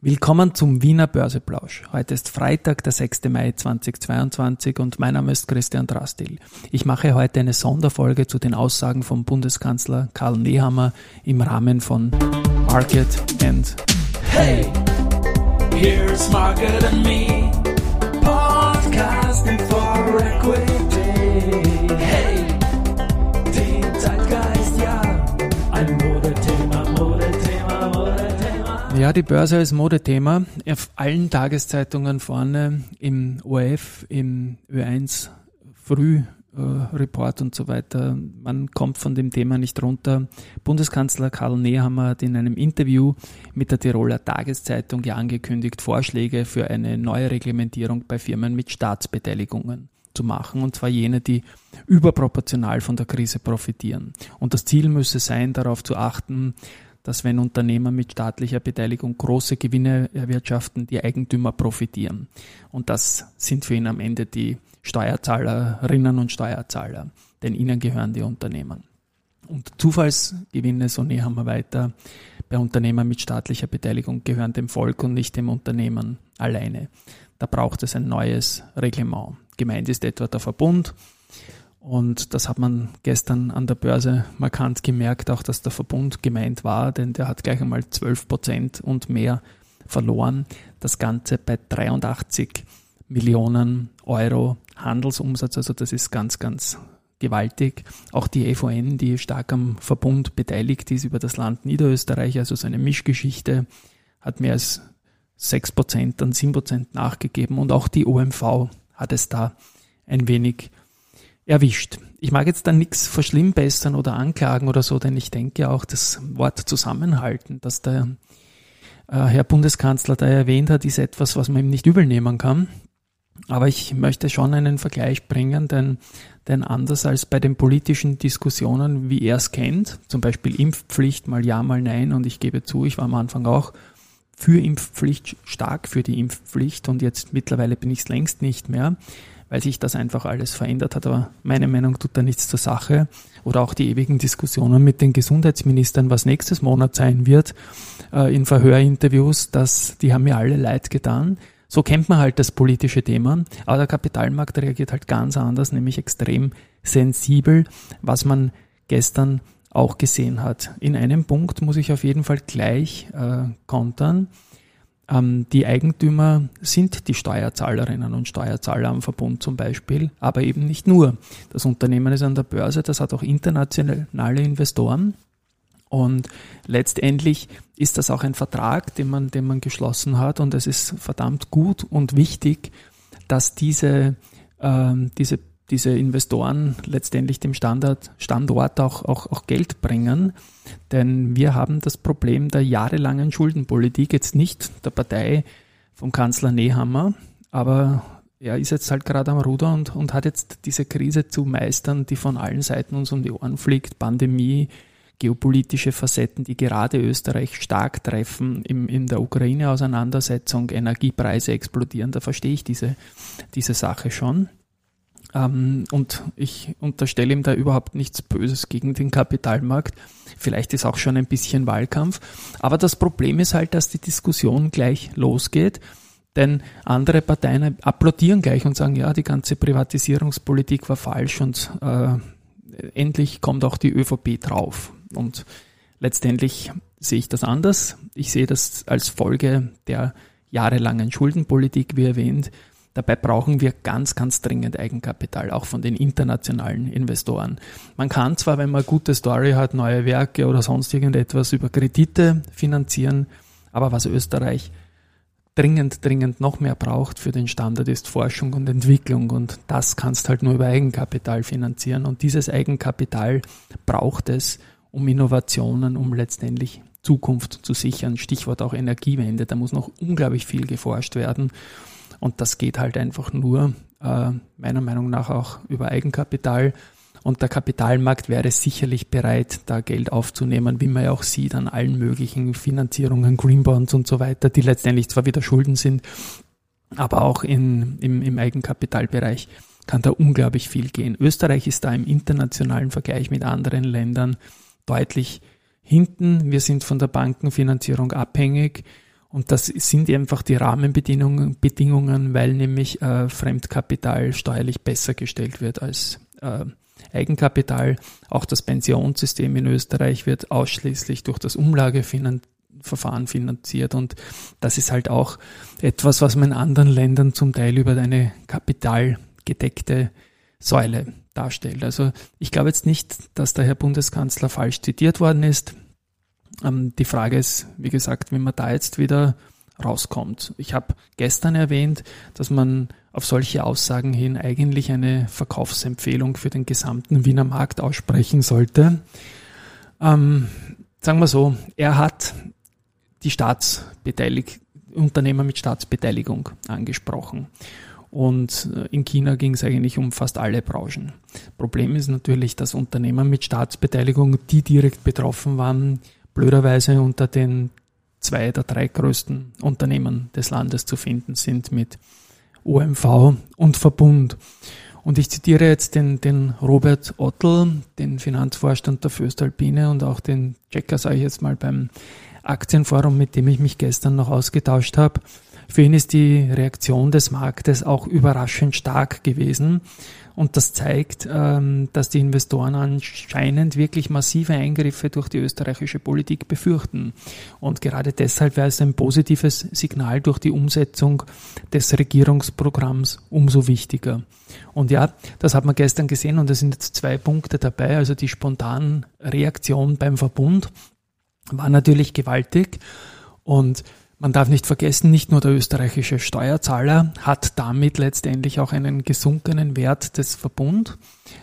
Willkommen zum Wiener Börseplausch. Heute ist Freitag, der 6. Mai 2022 und mein Name ist Christian Drastil. Ich mache heute eine Sonderfolge zu den Aussagen vom Bundeskanzler Karl Nehammer im Rahmen von Market and Hey, here's Market and Me, Ja, die Börse als Modethema auf allen Tageszeitungen vorne im ORF, im Ö1 Früh Report und so weiter. Man kommt von dem Thema nicht runter. Bundeskanzler Karl Nehammer hat in einem Interview mit der Tiroler Tageszeitung ja angekündigt, Vorschläge für eine neue Reglementierung bei Firmen mit Staatsbeteiligungen zu machen, und zwar jene, die überproportional von der Krise profitieren. Und das Ziel müsse sein, darauf zu achten, dass wenn Unternehmer mit staatlicher Beteiligung große Gewinne erwirtschaften, die Eigentümer profitieren. Und das sind für ihn am Ende die Steuerzahlerinnen und Steuerzahler, denn ihnen gehören die Unternehmen. Und Zufallsgewinne, so näher haben wir weiter, bei Unternehmern mit staatlicher Beteiligung gehören dem Volk und nicht dem Unternehmen alleine. Da braucht es ein neues Reglement. Gemeint ist etwa der Verbund. Und das hat man gestern an der Börse markant gemerkt, auch dass der Verbund gemeint war, denn der hat gleich einmal 12 Prozent und mehr verloren. Das Ganze bei 83 Millionen Euro Handelsumsatz. Also das ist ganz, ganz gewaltig. Auch die EVN, die stark am Verbund beteiligt ist über das Land Niederösterreich, also so eine Mischgeschichte, hat mehr als 6%, dann 7% nachgegeben und auch die OMV hat es da ein wenig erwischt. Ich mag jetzt da nichts verschlimmbessern oder anklagen oder so, denn ich denke auch das Wort zusammenhalten, das der äh, Herr Bundeskanzler da erwähnt hat, ist etwas, was man ihm nicht übel nehmen kann. Aber ich möchte schon einen Vergleich bringen, denn, denn anders als bei den politischen Diskussionen, wie er es kennt, zum Beispiel Impfpflicht mal ja, mal nein, und ich gebe zu, ich war am Anfang auch für Impfpflicht, stark für die Impfpflicht und jetzt mittlerweile bin ich es längst nicht mehr, weil sich das einfach alles verändert hat. Aber meine Meinung tut da nichts zur Sache. Oder auch die ewigen Diskussionen mit den Gesundheitsministern, was nächstes Monat sein wird, äh, in Verhörinterviews, dass die haben mir alle leid getan. So kennt man halt das politische Thema, aber der Kapitalmarkt reagiert halt ganz anders, nämlich extrem sensibel, was man gestern auch gesehen hat. In einem Punkt muss ich auf jeden Fall gleich äh, kontern. Ähm, die Eigentümer sind die Steuerzahlerinnen und Steuerzahler am Verbund zum Beispiel, aber eben nicht nur. Das Unternehmen ist an der Börse, das hat auch internationale Investoren. Und letztendlich ist das auch ein Vertrag, den man, den man geschlossen hat. Und es ist verdammt gut und wichtig, dass diese, ähm, diese, diese Investoren letztendlich dem Standard, Standort auch, auch, auch Geld bringen. Denn wir haben das Problem der jahrelangen Schuldenpolitik, jetzt nicht der Partei vom Kanzler Nehammer, aber er ist jetzt halt gerade am Ruder und, und hat jetzt diese Krise zu meistern, die von allen Seiten uns um die Ohren fliegt. Pandemie, geopolitische Facetten, die gerade Österreich stark treffen im, in der Ukraine-Auseinandersetzung, Energiepreise explodieren, da verstehe ich diese, diese Sache schon. Ähm, und ich unterstelle ihm da überhaupt nichts Böses gegen den Kapitalmarkt. Vielleicht ist auch schon ein bisschen Wahlkampf. Aber das Problem ist halt, dass die Diskussion gleich losgeht. Denn andere Parteien applaudieren gleich und sagen, ja, die ganze Privatisierungspolitik war falsch und äh, endlich kommt auch die ÖVP drauf. Und letztendlich sehe ich das anders. Ich sehe das als Folge der jahrelangen Schuldenpolitik, wie erwähnt. Dabei brauchen wir ganz, ganz dringend Eigenkapital, auch von den internationalen Investoren. Man kann zwar, wenn man gute Story hat, neue Werke oder sonst irgendetwas über Kredite finanzieren, aber was Österreich dringend, dringend noch mehr braucht für den Standard ist Forschung und Entwicklung und das kannst halt nur über Eigenkapital finanzieren und dieses Eigenkapital braucht es, um Innovationen, um letztendlich Zukunft zu sichern. Stichwort auch Energiewende, da muss noch unglaublich viel geforscht werden. Und das geht halt einfach nur, äh, meiner Meinung nach, auch über Eigenkapital. Und der Kapitalmarkt wäre sicherlich bereit, da Geld aufzunehmen, wie man ja auch sieht an allen möglichen Finanzierungen, Greenbonds und so weiter, die letztendlich zwar wieder Schulden sind, aber auch in, im, im Eigenkapitalbereich kann da unglaublich viel gehen. Österreich ist da im internationalen Vergleich mit anderen Ländern deutlich hinten. Wir sind von der Bankenfinanzierung abhängig Und das sind einfach die Rahmenbedingungen, Bedingungen, weil nämlich äh, Fremdkapital steuerlich besser gestellt wird als äh, Eigenkapital. Auch das Pensionssystem in Österreich wird ausschließlich durch das Umlageverfahren finanziert und das ist halt auch etwas, was man in anderen Ländern zum Teil über eine kapitalgedeckte Säule darstellt. Also ich glaube jetzt nicht, dass der Herr Bundeskanzler falsch zitiert worden ist. Ähm, die Frage ist, wie gesagt, wie man da jetzt wieder rauskommt. Ich habe gestern erwähnt, dass man auf solche Aussagen hin eigentlich eine Verkaufsempfehlung für den gesamten Wiener Markt aussprechen sollte. Ähm, sagen wir so, er hat die Staatsbeteiligung, Unternehmer mit Staatsbeteiligung angesprochen. Und äh, in China ging es eigentlich um fast alle Branchen. Problem ist natürlich, dass Unternehmer mit Staatsbeteiligung, die direkt betroffen waren, blöderweise unter den zwei der drei größten Unternehmen des Landes zu finden sind mit OMV und Verbund. Und ich zitiere jetzt den, den Robert Ottl, den Finanzvorstand der Föstalpine und auch den Checker, sage ich jetzt mal, beim Aktienforum, mit dem ich mich gestern noch ausgetauscht habe. Für ihn ist die Reaktion des Marktes auch überraschend stark gewesen. Und das zeigt, ähm, dass die Investoren anscheinend wirklich massive Eingriffe durch die österreichische Politik befürchten. Und gerade deshalb wäre es ein positives Signal durch die Umsetzung des Regierungsprogramms umso wichtiger. Und ja, das hat man gestern gesehen und es sind jetzt zwei Punkte dabei. Also die spontanen Reaktion beim Verbund war natürlich gewaltig und man darf nicht vergessen, nicht nur der österreichische Steuerzahler hat damit letztendlich auch einen gesunkenen Wert des Verbund,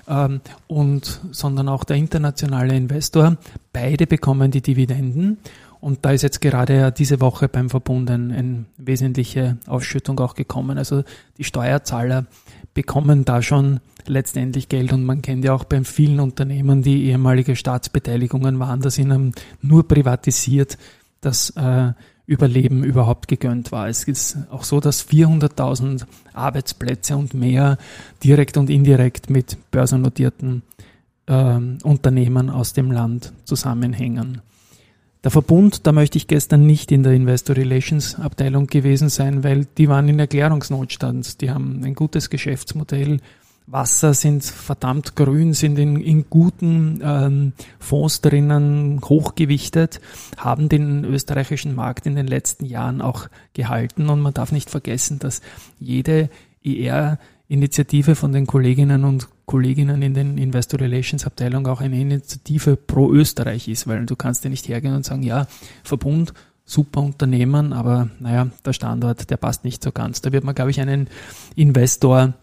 ähm, und, sondern auch der internationale Investor. Beide bekommen die Dividenden. Und da ist jetzt gerade diese Woche beim Verbund eine ein wesentliche Ausschüttung auch gekommen. Also die Steuerzahler bekommen da schon letztendlich Geld und man kennt ja auch bei vielen Unternehmen, die ehemalige Staatsbeteiligungen waren, da sind nur privatisiert, dass äh, Überleben überhaupt gegönnt war. Es ist auch so, dass 400.000 Arbeitsplätze und mehr direkt und indirekt mit börsennotierten äh, Unternehmen aus dem Land zusammenhängen. Der Verbund, da möchte ich gestern nicht in der Investor Relations Abteilung gewesen sein, weil die waren in Erklärungsnotstand. Die haben ein gutes Geschäftsmodell, Wasser sind verdammt grün, sind in, in guten ähm, Fonds drinnen, hochgewichtet, haben den österreichischen Markt in den letzten Jahren auch gehalten. Und man darf nicht vergessen, dass jede IR-Initiative von den Kolleginnen und Kolleginnen in den Investor Relations Abteilung auch eine Initiative pro Österreich ist, weil du kannst ja nicht hergehen und sagen, ja, Verbund, super Unternehmen, aber naja, der Standort, der passt nicht so ganz. Da wird man, glaube ich, einen Investor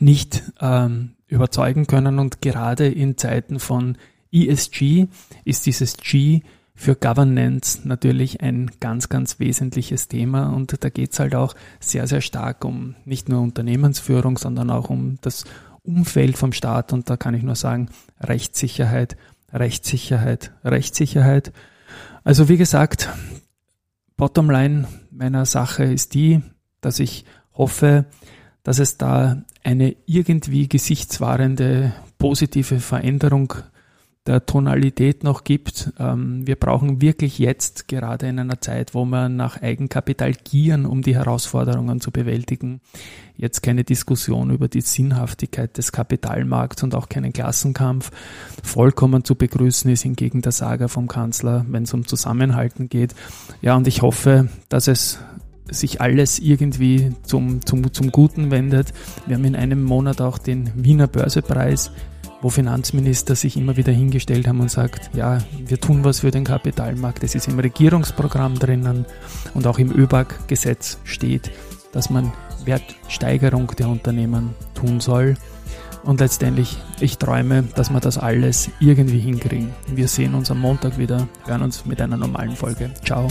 nicht ähm, überzeugen können. Und gerade in Zeiten von ESG ist dieses G für Governance natürlich ein ganz, ganz wesentliches Thema. Und da geht es halt auch sehr, sehr stark um nicht nur Unternehmensführung, sondern auch um das Umfeld vom Staat. Und da kann ich nur sagen, Rechtssicherheit, Rechtssicherheit, Rechtssicherheit. Also wie gesagt, Bottomline meiner Sache ist die, dass ich hoffe, dass es da eine irgendwie gesichtswahrende positive Veränderung der Tonalität noch gibt. Ähm, wir brauchen wirklich jetzt, gerade in einer Zeit, wo wir nach Eigenkapital gieren, um die Herausforderungen zu bewältigen, jetzt keine Diskussion über die Sinnhaftigkeit des Kapitalmarkts und auch keinen Klassenkampf. Vollkommen zu begrüßen ist hingegen der Saga vom Kanzler, wenn es um Zusammenhalten geht. Ja, und ich hoffe, dass es sich alles irgendwie zum, zum, zum Guten wendet. Wir haben in einem Monat auch den Wiener Börsepreis, wo Finanzminister sich immer wieder hingestellt haben und sagt, ja, wir tun was für den Kapitalmarkt. Das ist im Regierungsprogramm drinnen und auch im ÖBAG-Gesetz steht, dass man Wertsteigerung der Unternehmen tun soll. Und letztendlich, ich träume, dass wir das alles irgendwie hinkriegen. Wir sehen uns am Montag wieder, hören uns mit einer normalen Folge. Ciao.